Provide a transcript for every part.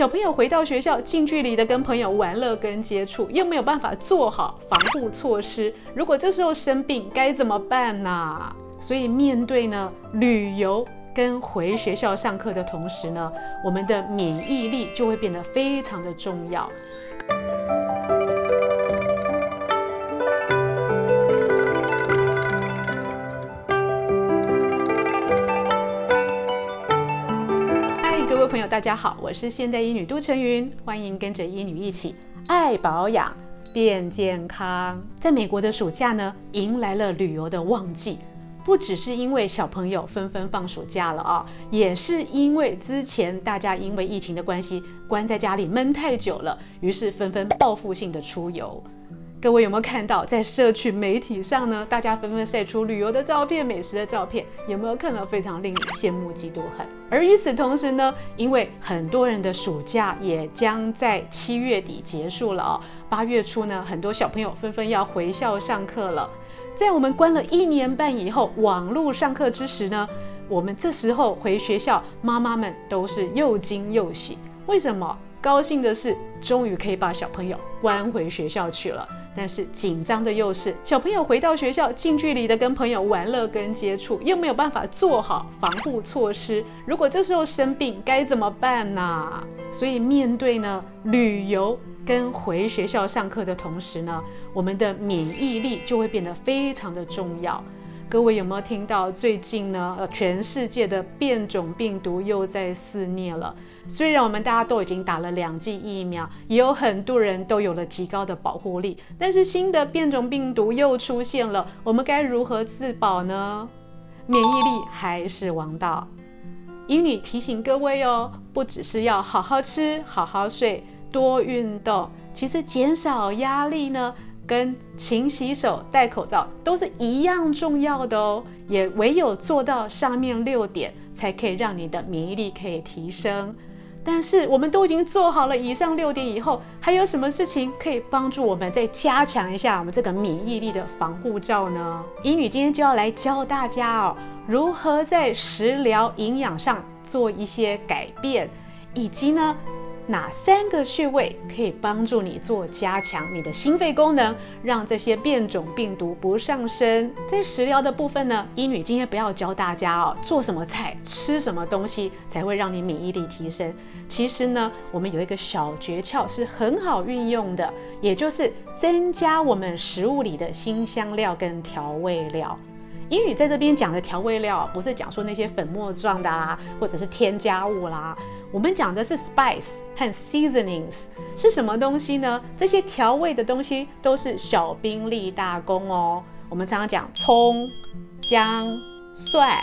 小朋友回到学校，近距离的跟朋友玩乐跟接触，又没有办法做好防护措施。如果这时候生病，该怎么办呢？所以面对呢旅游跟回学校上课的同时呢，我们的免疫力就会变得非常的重要。大家好，我是现代医女杜成云，欢迎跟着医女一起爱保养变健康。在美国的暑假呢，迎来了旅游的旺季，不只是因为小朋友纷纷放暑假了啊，也是因为之前大家因为疫情的关系关在家里闷太久了，于是纷纷报复性的出游。各位有没有看到，在社群媒体上呢，大家纷纷晒出旅游的照片、美食的照片，有没有看到非常令你羡慕、嫉妒、恨？而与此同时呢，因为很多人的暑假也将在七月底结束了哦，八月初呢，很多小朋友纷纷要回校上课了。在我们关了一年半以后，网络上课之时呢，我们这时候回学校，妈妈们都是又惊又喜。为什么？高兴的是，终于可以把小朋友关回学校去了。但是紧张的又是小朋友回到学校，近距离的跟朋友玩乐跟接触，又没有办法做好防护措施。如果这时候生病，该怎么办呢？所以面对呢旅游跟回学校上课的同时呢，我们的免疫力就会变得非常的重要。各位有没有听到最近呢？呃，全世界的变种病毒又在肆虐了。虽然我们大家都已经打了两剂疫苗，也有很多人都有了极高的保护力，但是新的变种病毒又出现了，我们该如何自保呢？免疫力还是王道。英女提醒各位哦，不只是要好好吃、好好睡、多运动，其实减少压力呢。跟勤洗手、戴口罩都是一样重要的哦，也唯有做到上面六点，才可以让你的免疫力可以提升。但是我们都已经做好了以上六点以后，还有什么事情可以帮助我们再加强一下我们这个免疫力的防护罩呢？英语今天就要来教大家哦，如何在食疗营养上做一些改变，以及呢，哪三个穴位可以帮助你做加强你的心肺功能，让这些变种病毒不上升？在食疗的部分呢，医女今天不要教大家哦，做什么菜、吃什么东西才会让你免疫力提升。其实呢，我们有一个小诀窍是很好运用的，也就是增加我们食物里的辛香料跟调味料。英语在这边讲的调味料，不是讲说那些粉末状的啊，或者是添加物啦。我们讲的是 spice 和 seasonings 是什么东西呢？这些调味的东西都是小兵立大功哦。我们常常讲葱、姜、蒜、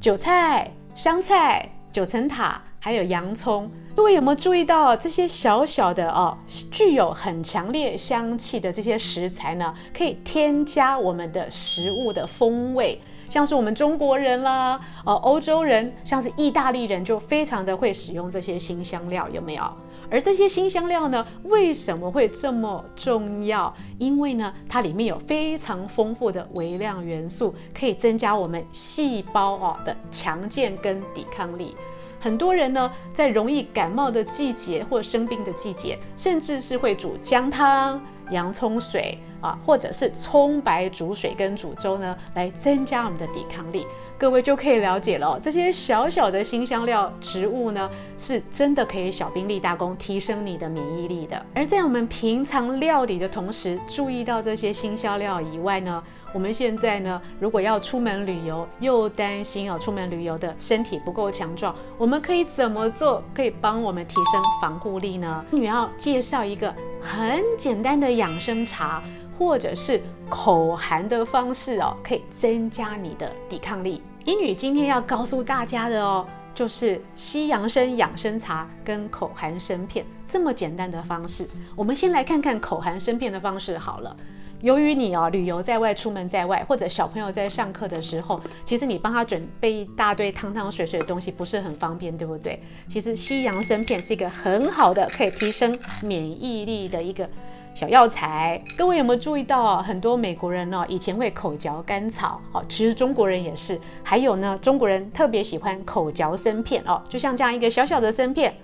韭菜、香菜、九层塔，还有洋葱。各位有没有注意到这些小小的哦，具有很强烈香气的这些食材呢？可以添加我们的食物的风味，像是我们中国人啦，呃，欧洲人，像是意大利人就非常的会使用这些新香料，有没有？而这些新香料呢，为什么会这么重要？因为呢，它里面有非常丰富的微量元素，可以增加我们细胞哦的强健跟抵抗力。很多人呢，在容易感冒的季节或生病的季节，甚至是会煮姜汤、洋葱水啊，或者是葱白煮水跟煮粥呢，来增加我们的抵抗力。各位就可以了解了，这些小小的辛香料植物呢，是真的可以小兵立大功，提升你的免疫力的。而在我们平常料理的同时，注意到这些辛香料以外呢，我们现在呢，如果要出门旅游，又担心哦，出门旅游的身体不够强壮，我们可以怎么做，可以帮我们提升防护力呢？你要介绍一个很简单的养生茶，或者是口含的方式哦，可以增加你的抵抗力。英女今天要告诉大家的哦，就是西洋参养生茶跟口含参片这么简单的方式。我们先来看看口含参片的方式好了。由于你哦，旅游在外，出门在外，或者小朋友在上课的时候，其实你帮他准备一大堆汤汤水水的东西不是很方便，对不对？其实西洋参片是一个很好的可以提升免疫力的一个小药材。各位有没有注意到哦，很多美国人哦，以前会口嚼甘草，哦，其实中国人也是。还有呢，中国人特别喜欢口嚼参片哦，就像这样一个小小的参片。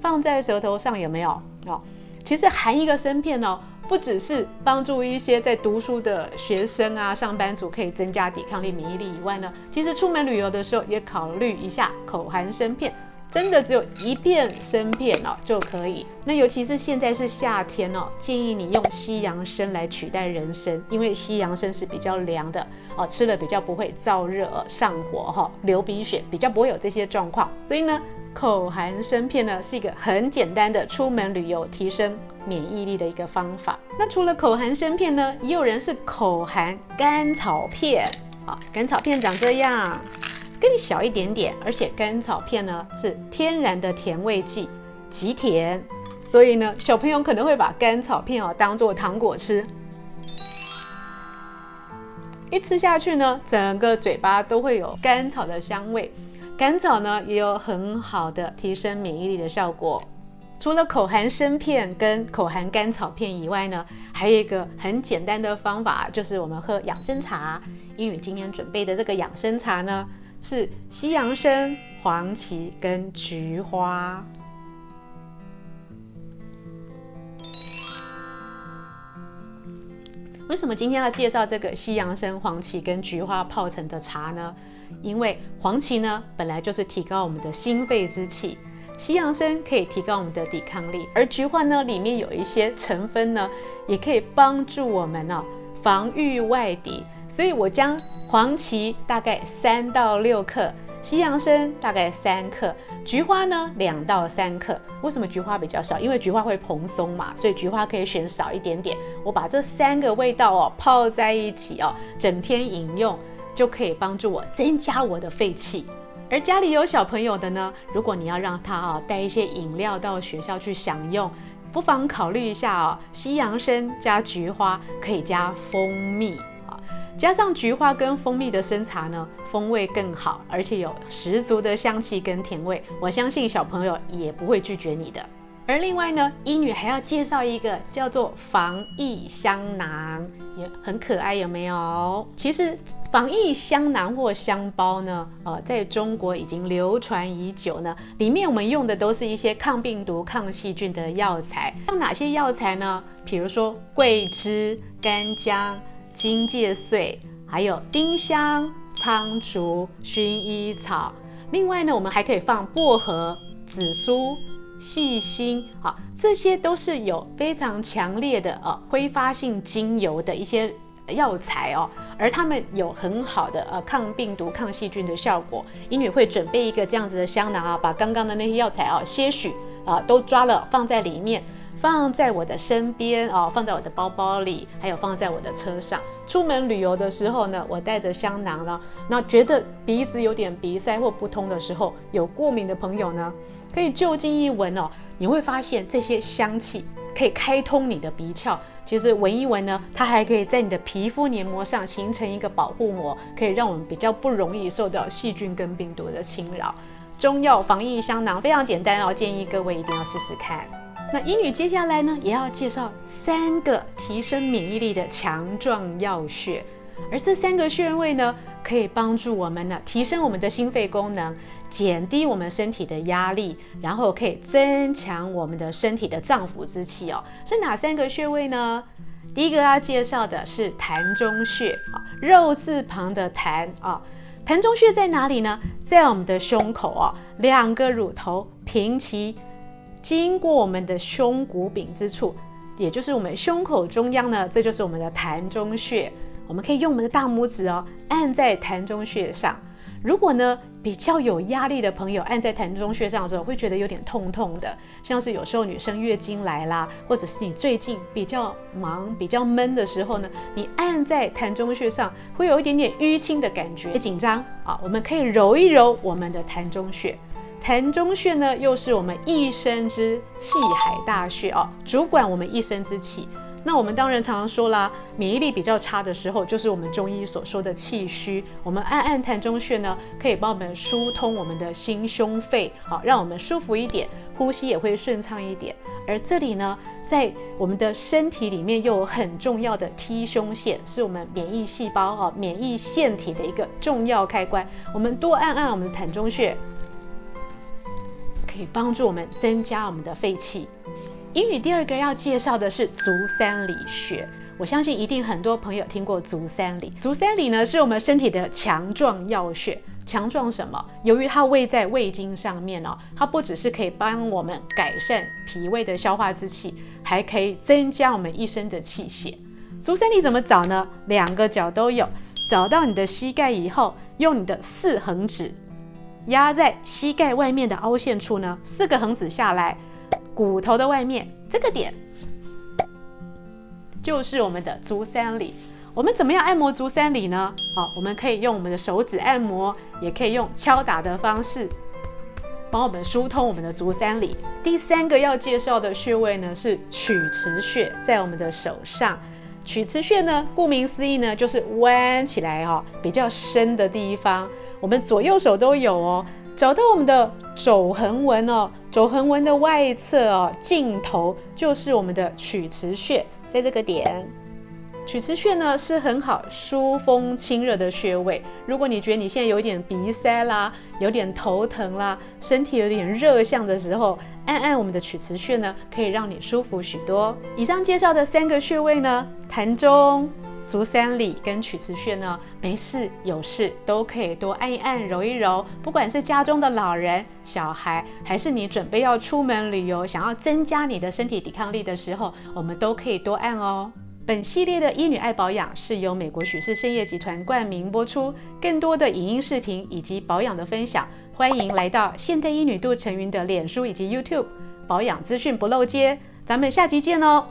放在舌头上有没有？哦，其实含一个生片哦，不只是帮助一些在读书的学生啊、上班族可以增加抵抗力、免疫力以外呢，其实出门旅游的时候也考虑一下口含生片。真的只有一片生片哦就可以。那尤其是现在是夏天哦，建议你用西洋参来取代人参，因为西洋参是比较凉的哦，吃了比较不会燥热、上火哈、流鼻血，比较不会有这些状况。所以呢，口含生片呢是一个很简单的出门旅游提升免疫力的一个方法。那除了口含生片呢，也有人是口含甘草片啊，甘草片长这样。更小一点点，而且甘草片呢是天然的甜味剂，极甜，所以呢小朋友可能会把甘草片哦当做糖果吃，一吃下去呢，整个嘴巴都会有甘草的香味。甘草呢也有很好的提升免疫力的效果。除了口含生片跟口含甘草片以外呢，还有一个很简单的方法，就是我们喝养生茶。英语今天准备的这个养生茶呢。是西洋参、黄芪跟菊花。为什么今天要介绍这个西洋参、黄芪跟菊花泡成的茶呢？因为黄芪呢本来就是提高我们的心肺之气，西洋参可以提高我们的抵抗力，而菊花呢里面有一些成分呢，也可以帮助我们呢、哦、防御外敌。所以我将黄芪大概三到六克，西洋参大概三克，菊花呢两到三克。为什么菊花比较少？因为菊花会蓬松嘛，所以菊花可以选少一点点。我把这三个味道哦泡在一起哦，整天饮用就可以帮助我增加我的肺气。而家里有小朋友的呢，如果你要让他啊带一些饮料到学校去享用，不妨考虑一下哦，西洋参加菊花可以加蜂蜜。加上菊花跟蜂蜜的生茶呢，风味更好，而且有十足的香气跟甜味，我相信小朋友也不会拒绝你的。而另外呢，英女还要介绍一个叫做防疫香囊，也很可爱，有没有？其实防疫香囊或香包呢，呃，在中国已经流传已久呢。里面我们用的都是一些抗病毒、抗细菌的药材。用哪些药材呢？比如说桂枝、干姜。荆芥碎，还有丁香、苍竹、薰衣草。另外呢，我们还可以放薄荷、紫苏、细辛，好，这些都是有非常强烈的呃挥发性精油的一些药材哦，而它们有很好的呃抗病毒、抗细菌的效果。医女会准备一个这样子的香囊啊，把刚刚的那些药材啊些许啊都抓了放在里面。放在我的身边哦，放在我的包包里，还有放在我的车上。出门旅游的时候呢，我带着香囊了。那觉得鼻子有点鼻塞或不通的时候，有过敏的朋友呢，可以就近一闻哦，你会发现这些香气可以开通你的鼻窍。其实闻一闻呢，它还可以在你的皮肤黏膜上形成一个保护膜，可以让我们比较不容易受到细菌跟病毒的侵扰。中药防疫香囊非常简单哦，建议各位一定要试试看。那英语接下来呢，也要介绍三个提升免疫力的强壮药穴，而这三个穴位呢，可以帮助我们呢提升我们的心肺功能，减低我们身体的压力，然后可以增强我们的身体的脏腑之气哦。是哪三个穴位呢？第一个要介绍的是膻中穴啊，肉字旁的膻啊，膻中穴在哪里呢？在我们的胸口啊，两个乳头平齐。经过我们的胸骨柄之处，也就是我们胸口中央呢，这就是我们的膻中穴。我们可以用我们的大拇指哦，按在膻中穴上。如果呢比较有压力的朋友，按在膻中穴上的时候，会觉得有点痛痛的，像是有时候女生月经来啦，或者是你最近比较忙、比较闷的时候呢，你按在膻中穴上，会有一点点淤青的感觉，紧张啊。我们可以揉一揉我们的膻中穴。膻中穴呢，又是我们一身之气海大穴哦，主管我们一身之气。那我们当然常常说啦，免疫力比较差的时候，就是我们中医所说的气虚。我们按按膻中穴呢，可以帮我们疏通我们的心胸肺，好，让我们舒服一点，呼吸也会顺畅一点。而这里呢，在我们的身体里面又有很重要的 T 胸腺，是我们免疫细胞哈、免疫腺体的一个重要开关。我们多按按我们的膻中穴。可以帮助我们增加我们的肺气。英语第二个要介绍的是足三里穴，我相信一定很多朋友听过足三里。足三里呢是我们身体的强壮要穴，强壮什么？由于它位在胃经上面哦，它不只是可以帮我们改善脾胃的消化之气，还可以增加我们一身的气血。足三里怎么找呢？两个脚都有，找到你的膝盖以后，用你的四横指压在膝盖外面的凹陷处呢，四个横指下来。骨头的外面这个点就是我们的足三里。我们怎么样按摩足三里呢？好，我们可以用我们的手指按摩，也可以用敲打的方式帮我们疏通我们的足三里。第三个要介绍的穴位呢是曲池穴，在我们的手上。曲池穴呢，顾名思义呢，就是弯起来哦，比较深的地方。我们左右手都有哦。找到我们的肘横纹哦，肘横纹的外侧哦，尽头就是我们的曲池穴，在这个点。曲池穴呢是很好疏风清热的穴位。如果你觉得你现在有点鼻塞啦，有点头疼啦，身体有点热象的时候，按按我们的曲池穴呢，可以让你舒服许多。以上介绍的三个穴位呢，膻中。足三里跟曲池穴呢，没事有事都可以多按一按、揉一揉。不管是家中的老人、小孩，还是你准备要出门旅游，想要增加你的身体抵抗力的时候，我们都可以多按哦。本系列的医女爱保养是由美国许氏参业集团冠名播出。更多的影音视频以及保养的分享，欢迎来到现代医女杜成云的脸书以及 YouTube，保养资讯不漏接。咱们下集见哦。